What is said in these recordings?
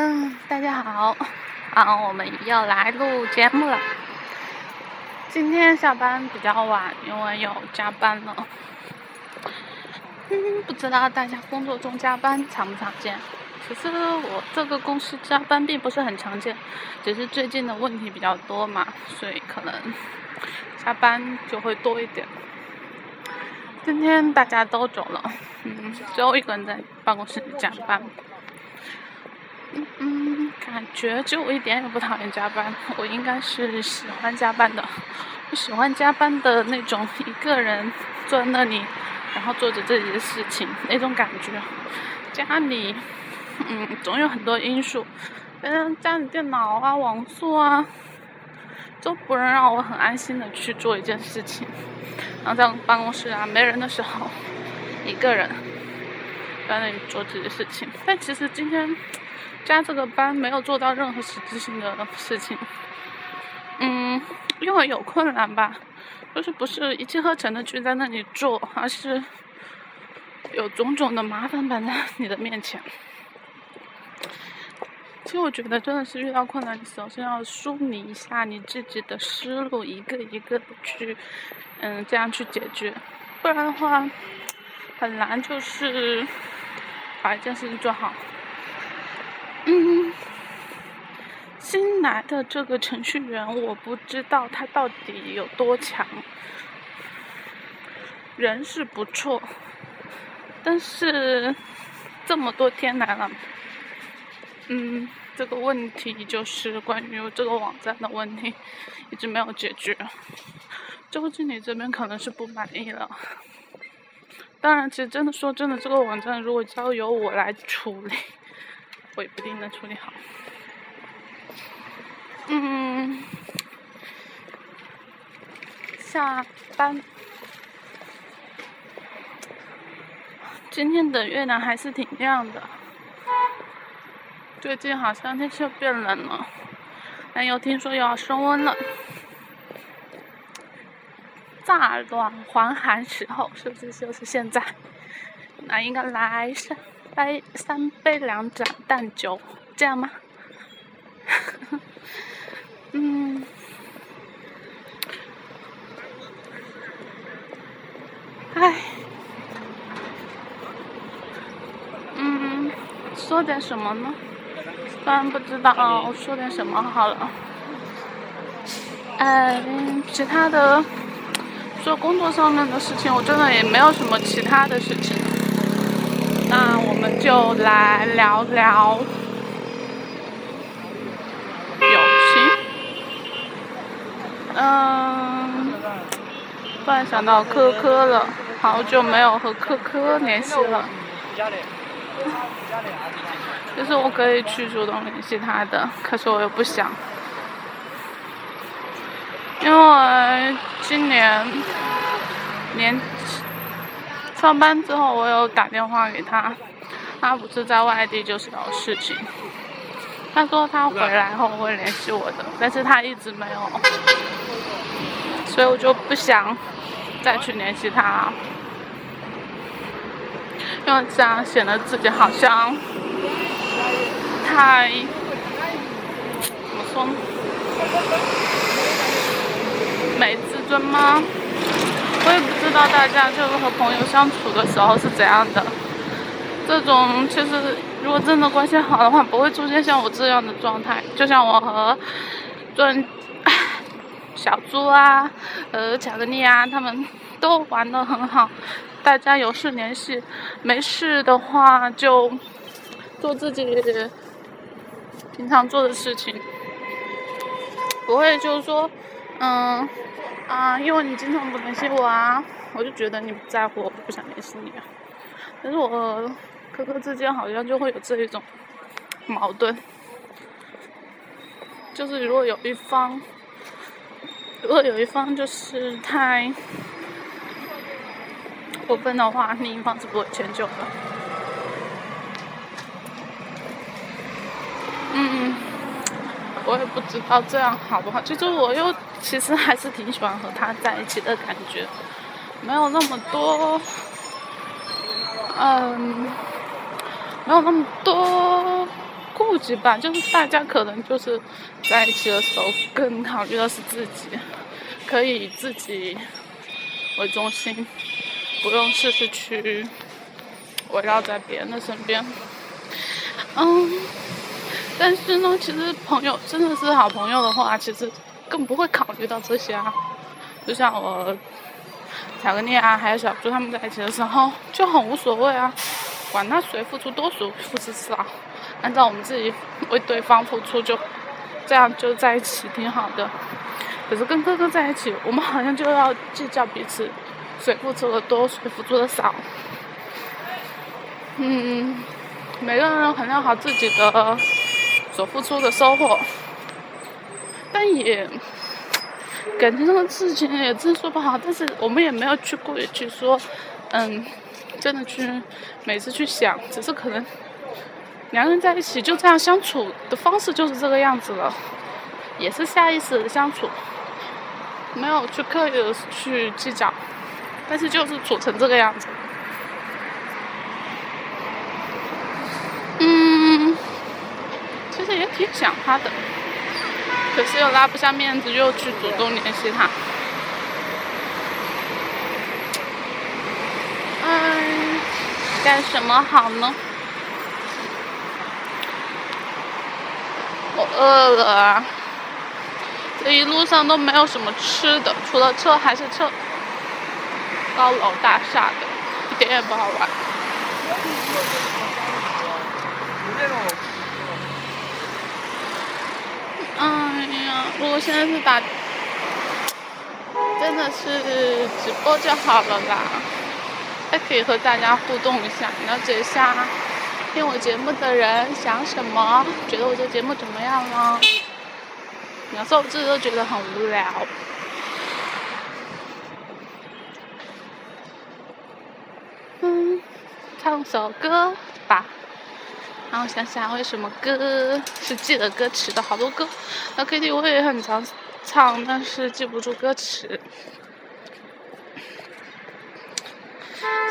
嗯，大家好，啊，我们又来录节目了。今天下班比较晚，因为有加班了。嗯，不知道大家工作中加班常不常见？其实我这个公司加班并不是很常见，只是最近的问题比较多嘛，所以可能加班就会多一点。今天大家都走了，嗯，只有一个人在办公室里加班。嗯嗯，感觉就我一点也不讨厌加班，我应该是喜欢加班的。我喜欢加班的那种一个人坐在那里，然后做着自己的事情那种感觉。家里，嗯，总有很多因素，嗯，家里电脑啊、网速啊，都不能让我很安心的去做一件事情。然后在办公室啊，没人的时候，一个人在那里做自己的事情。但其实今天。加这个班没有做到任何实质性的事情，嗯，因为有困难吧，就是不是一气呵成的去在那里做，而是有种种的麻烦摆在 你的面前。其实我觉得真的是遇到困难，你首先要梳理一下你自己的思路，一个一个的去，嗯，这样去解决，不然的话很难就是把一件事情做好。嗯，新来的这个程序员，我不知道他到底有多强。人是不错，但是这么多天来了，嗯，这个问题就是关于这个网站的问题，一直没有解决。周经理这边可能是不满意了。当然，其实真的说真的，这个网站如果交由我来处理。我也不一定能处理好。嗯，下班。今天的月亮还是挺亮的。最近好像天气变冷了，但又听说又要升温了。乍暖还寒时候，是不是就是现在？那应该来三。杯三杯两盏淡酒，这样吗？嗯，唉，嗯，说点什么呢？突然不知道说点什么好了。嗯，其他的，说工作上面的事情，我真的也没有什么其他的事情。那我们就来聊聊友情。嗯，突然想到科科了，好久没有和科科联系了。就是我可以去主动联系他的，可是我又不想，因为今年年。上班之后，我有打电话给他，他不是在外地，就是有事情。他说他回来后会联系我的，但是他一直没有，所以我就不想再去联系他，因为这样显得自己好像太怎么说，没自尊吗？我也不知道大家就是和朋友相处的时候是怎样的。这种其实如果真的关系好的话，不会出现像我这样的状态。就像我和尊小猪啊、呃巧克力啊，他们都玩的很好。大家有事联系，没事的话就做自己平常做的事情，不会就是说，嗯。啊，因为你经常不联系我啊，我就觉得你不在乎，我不想联系你。但是我和哥哥之间好像就会有这一种矛盾，就是如果有一方，如果有一方就是太过分的话，另一方是不会迁就的。嗯，我也不知道这样好不好，就是我又。其实还是挺喜欢和他在一起的感觉，没有那么多，嗯，没有那么多顾及吧，就是大家可能就是在一起的时候更考虑的是自己，可以以自己为中心，不用事事去围绕在别人的身边。嗯，但是呢，其实朋友真的是好朋友的话，其实更不会考虑到这些啊。就像我巧克力啊，还有小猪他们在一起的时候，就很无所谓啊，管他谁付出多，谁付出少，按照我们自己为对方付出，就这样就在一起挺好的。可是跟哥哥在一起，我们好像就要计较彼此谁付出的多，谁付出的少。嗯。每个人衡量好自己的所付出的收获，但也感情这个事情也真说不好。但是我们也没有去故意去说，嗯，真的去每次去想，只是可能两个人在一起就这样相处的方式就是这个样子了，也是下意识的相处，没有去刻意的去计较，但是就是处成这个样子。嗯，其实也挺想他的，可是又拉不下面子，又去主动联系他。嗯，干什么好呢？我饿了！这一路上都没有什么吃的，除了车还是车，高楼大厦的，一点也不好玩。哎呀，我现在是打，真的是直播就好了啦，还可以和大家互动一下，了解一下听我节目的人想什么，觉得我这节目怎么样呢？有时候我自己都觉得很无聊。嗯，唱首歌吧。然后想想为什么歌是记得歌词的，好多歌，那 KTV 也很常唱，但是记不住歌词。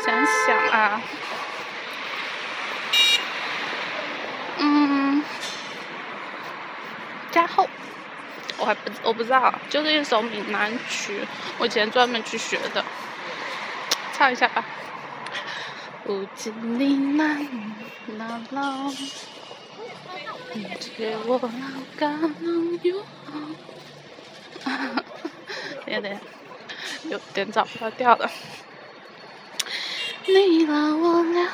想想啊，加厚，我还不我不知道，就是一首闽南曲，我以前专门去学的，唱一下吧。不知你哪哪老，借我老家能有好。有点有点找不到调了。你拉我了，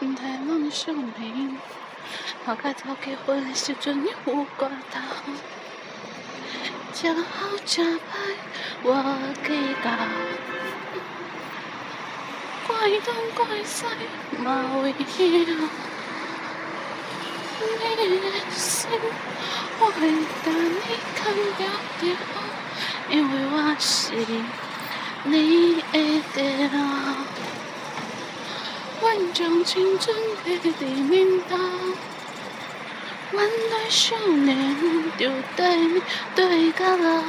太冷小明，我该早结婚的时阵你有挂头，正好正歹我记到。怪东怪西嘛会晓，你的心我会等你看了了，因为我是你的条。万丈青春的地面道，万代少年就对对到了，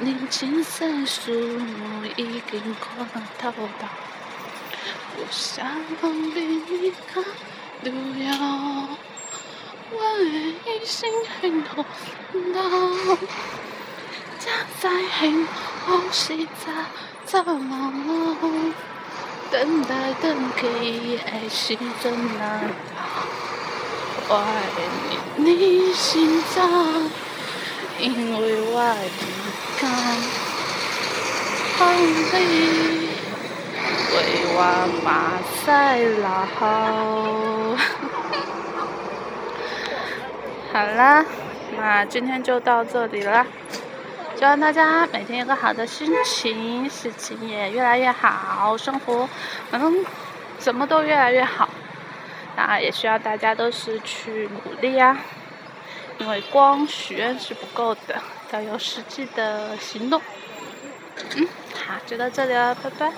年轻世事已经看透透。我想比你更重要，我的心很痛到，才知幸福是怎怎么等待等去的时阵难。我爱你，你心脏，因为我不敢放弃。为我马赛拉好，好啦，那今天就到这里了。希望大家每天有个好的心情，事情也越来越好，生活反正什么都越来越好。那也需要大家都是去努力啊，因为光许愿是不够的，要有实际的行动。嗯，好，就到这里了，拜拜。